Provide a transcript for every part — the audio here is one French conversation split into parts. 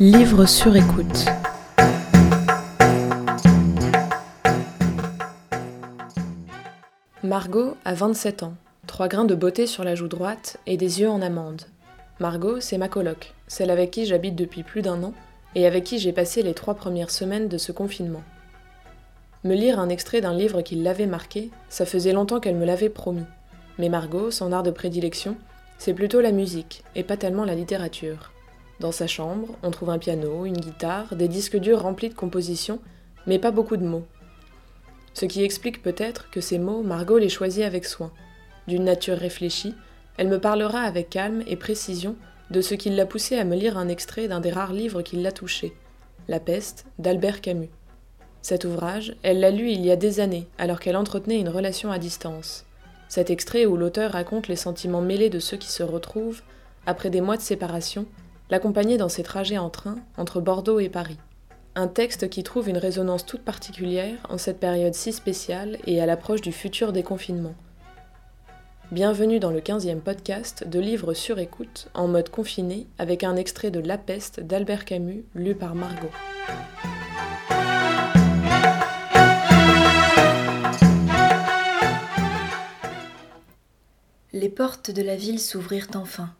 Livre sur écoute. Margot a 27 ans, trois grains de beauté sur la joue droite et des yeux en amande. Margot, c'est ma coloc, celle avec qui j'habite depuis plus d'un an et avec qui j'ai passé les trois premières semaines de ce confinement. Me lire un extrait d'un livre qui l'avait marqué, ça faisait longtemps qu'elle me l'avait promis. Mais Margot, son art de prédilection, c'est plutôt la musique et pas tellement la littérature. Dans sa chambre, on trouve un piano, une guitare, des disques durs remplis de compositions, mais pas beaucoup de mots. Ce qui explique peut-être que ces mots, Margot les choisit avec soin. D'une nature réfléchie, elle me parlera avec calme et précision de ce qui l'a poussé à me lire un extrait d'un des rares livres qui l'a touché, La peste d'Albert Camus. Cet ouvrage, elle l'a lu il y a des années, alors qu'elle entretenait une relation à distance. Cet extrait où l'auteur raconte les sentiments mêlés de ceux qui se retrouvent, après des mois de séparation, l'accompagner dans ses trajets en train entre Bordeaux et Paris. Un texte qui trouve une résonance toute particulière en cette période si spéciale et à l'approche du futur déconfinement. Bienvenue dans le 15e podcast de Livres sur écoute en mode confiné avec un extrait de La peste d'Albert Camus lu par Margot. Les portes de la ville s'ouvrirent enfin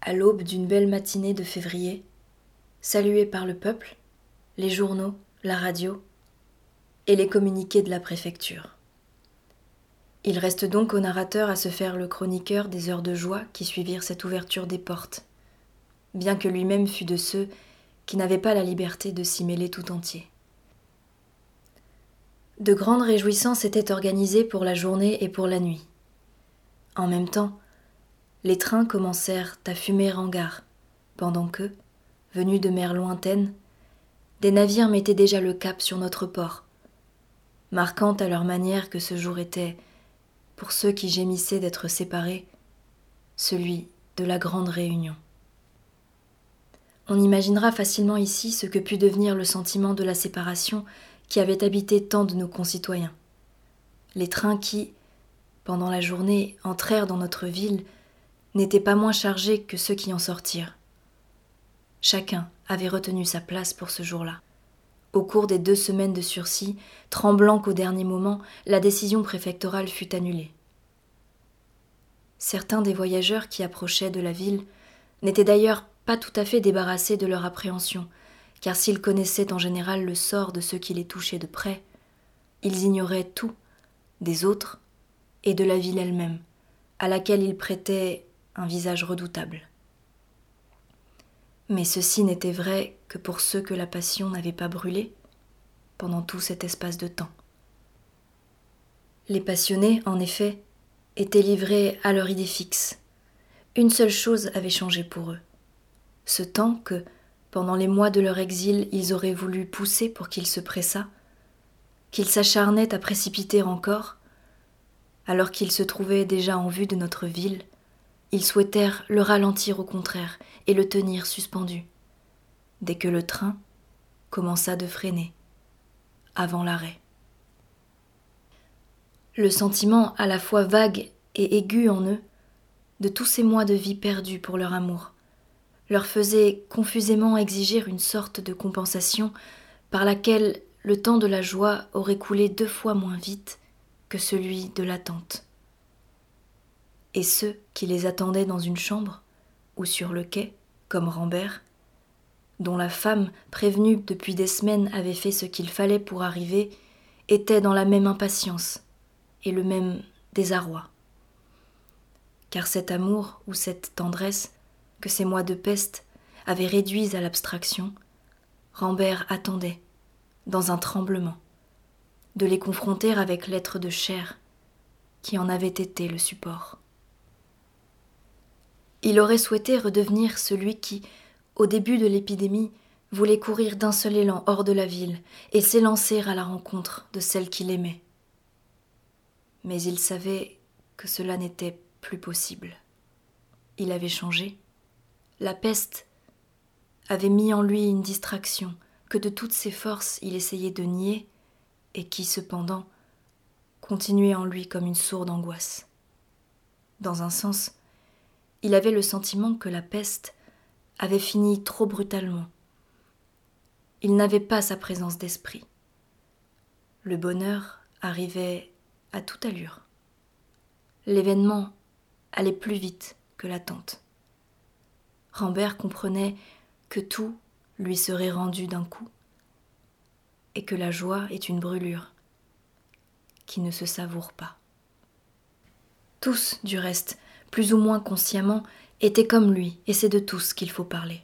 à l'aube d'une belle matinée de février, salué par le peuple, les journaux, la radio et les communiqués de la préfecture. Il reste donc au narrateur à se faire le chroniqueur des heures de joie qui suivirent cette ouverture des portes, bien que lui-même fût de ceux qui n'avaient pas la liberté de s'y mêler tout entier. De grandes réjouissances étaient organisées pour la journée et pour la nuit. En même temps, les trains commencèrent à fumer en gare, pendant que, venus de mer lointaine, des navires mettaient déjà le cap sur notre port, marquant à leur manière que ce jour était, pour ceux qui gémissaient d'être séparés, celui de la grande réunion. On imaginera facilement ici ce que put devenir le sentiment de la séparation qui avait habité tant de nos concitoyens. Les trains qui, pendant la journée, entrèrent dans notre ville n'étaient pas moins chargés que ceux qui en sortirent. Chacun avait retenu sa place pour ce jour-là. Au cours des deux semaines de sursis, tremblant qu'au dernier moment, la décision préfectorale fut annulée. Certains des voyageurs qui approchaient de la ville n'étaient d'ailleurs pas tout à fait débarrassés de leur appréhension, car s'ils connaissaient en général le sort de ceux qui les touchaient de près, ils ignoraient tout des autres et de la ville elle-même, à laquelle ils prêtaient un visage redoutable. Mais ceci n'était vrai que pour ceux que la passion n'avait pas brûlé pendant tout cet espace de temps. Les passionnés, en effet, étaient livrés à leur idée fixe. Une seule chose avait changé pour eux. Ce temps que, pendant les mois de leur exil, ils auraient voulu pousser pour qu'il se pressât, qu'ils s'acharnaient à précipiter encore, alors qu'ils se trouvaient déjà en vue de notre ville, ils souhaitèrent le ralentir au contraire et le tenir suspendu, dès que le train commença de freiner, avant l'arrêt. Le sentiment à la fois vague et aigu en eux, de tous ces mois de vie perdus pour leur amour, leur faisait confusément exiger une sorte de compensation par laquelle le temps de la joie aurait coulé deux fois moins vite que celui de l'attente et ceux qui les attendaient dans une chambre ou sur le quai, comme Rambert, dont la femme, prévenue depuis des semaines, avait fait ce qu'il fallait pour arriver, étaient dans la même impatience et le même désarroi. Car cet amour ou cette tendresse que ces mois de peste avaient réduits à l'abstraction, Rambert attendait, dans un tremblement, de les confronter avec l'être de chair qui en avait été le support. Il aurait souhaité redevenir celui qui, au début de l'épidémie, voulait courir d'un seul élan hors de la ville et s'élancer à la rencontre de celle qu'il aimait. Mais il savait que cela n'était plus possible. Il avait changé. La peste avait mis en lui une distraction que de toutes ses forces il essayait de nier et qui, cependant, continuait en lui comme une sourde angoisse. Dans un sens, il avait le sentiment que la peste avait fini trop brutalement, il n'avait pas sa présence d'esprit. Le bonheur arrivait à toute allure. L'événement allait plus vite que l'attente. Rambert comprenait que tout lui serait rendu d'un coup, et que la joie est une brûlure qui ne se savoure pas. Tous, du reste, plus ou moins consciemment, étaient comme lui, et c'est de tous qu'il faut parler.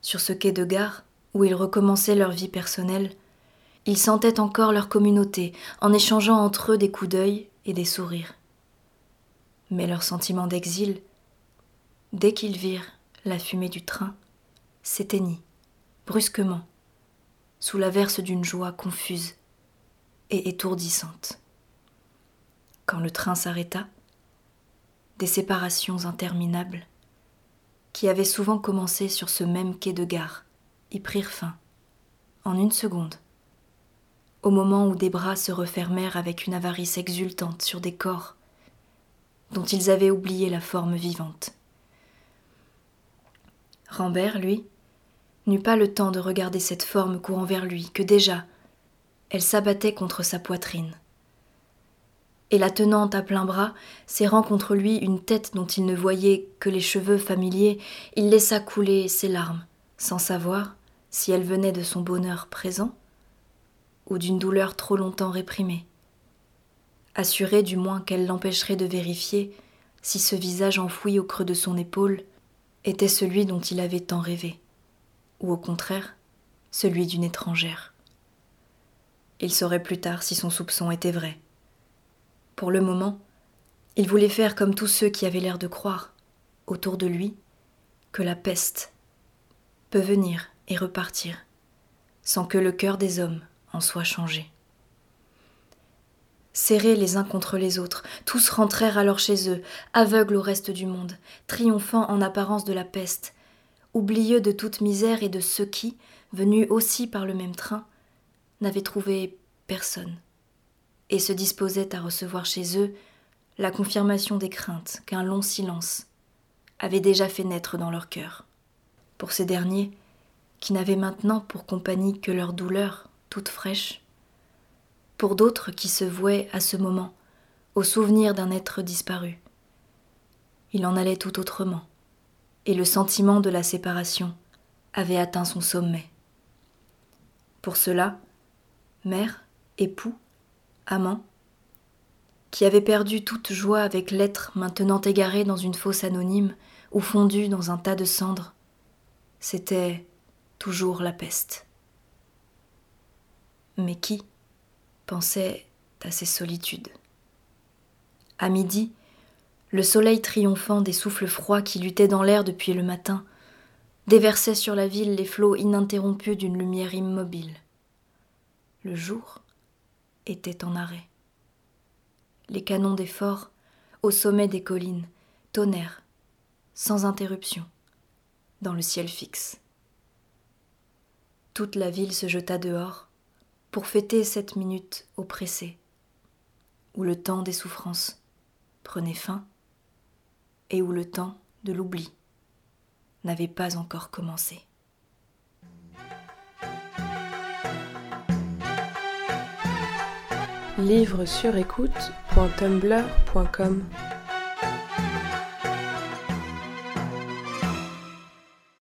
Sur ce quai de gare, où ils recommençaient leur vie personnelle, ils sentaient encore leur communauté en échangeant entre eux des coups d'œil et des sourires. Mais leur sentiment d'exil, dès qu'ils virent la fumée du train, s'éteignit, brusquement, sous l'averse d'une joie confuse et étourdissante. Quand le train s'arrêta, des séparations interminables, qui avaient souvent commencé sur ce même quai de gare, y prirent fin, en une seconde, au moment où des bras se refermèrent avec une avarice exultante sur des corps dont ils avaient oublié la forme vivante. Rambert, lui, n'eut pas le temps de regarder cette forme courant vers lui, que déjà elle s'abattait contre sa poitrine. Et la tenant à plein bras, serrant contre lui une tête dont il ne voyait que les cheveux familiers, il laissa couler ses larmes, sans savoir si elles venaient de son bonheur présent ou d'une douleur trop longtemps réprimée, assuré du moins qu'elle l'empêcherait de vérifier si ce visage enfoui au creux de son épaule était celui dont il avait tant rêvé, ou au contraire celui d'une étrangère. Il saurait plus tard si son soupçon était vrai. Pour le moment, il voulait faire comme tous ceux qui avaient l'air de croire, autour de lui, que la peste peut venir et repartir, sans que le cœur des hommes en soit changé. Serrés les uns contre les autres, tous rentrèrent alors chez eux, aveugles au reste du monde, triomphant en apparence de la peste, oublieux de toute misère et de ceux qui, venus aussi par le même train, n'avaient trouvé personne, et se disposaient à recevoir chez eux la confirmation des craintes qu'un long silence avait déjà fait naître dans leur cœur. Pour ces derniers, qui n'avaient maintenant pour compagnie que leur douleur toute fraîche, pour d'autres qui se vouaient à ce moment au souvenir d'un être disparu. Il en allait tout autrement, et le sentiment de la séparation avait atteint son sommet. Pour cela, mère, époux, amant, qui avait perdu toute joie avec l'être maintenant égaré dans une fosse anonyme ou fondu dans un tas de cendres, c'était toujours la peste. Mais qui pensait à ces solitudes? À midi, le soleil triomphant des souffles froids qui luttaient dans l'air depuis le matin déversait sur la ville les flots ininterrompus d'une lumière immobile le jour était en arrêt. Les canons des forts, au sommet des collines, tonnèrent, sans interruption, dans le ciel fixe. Toute la ville se jeta dehors pour fêter cette minute oppressée, où le temps des souffrances prenait fin et où le temps de l'oubli n'avait pas encore commencé. Livre sur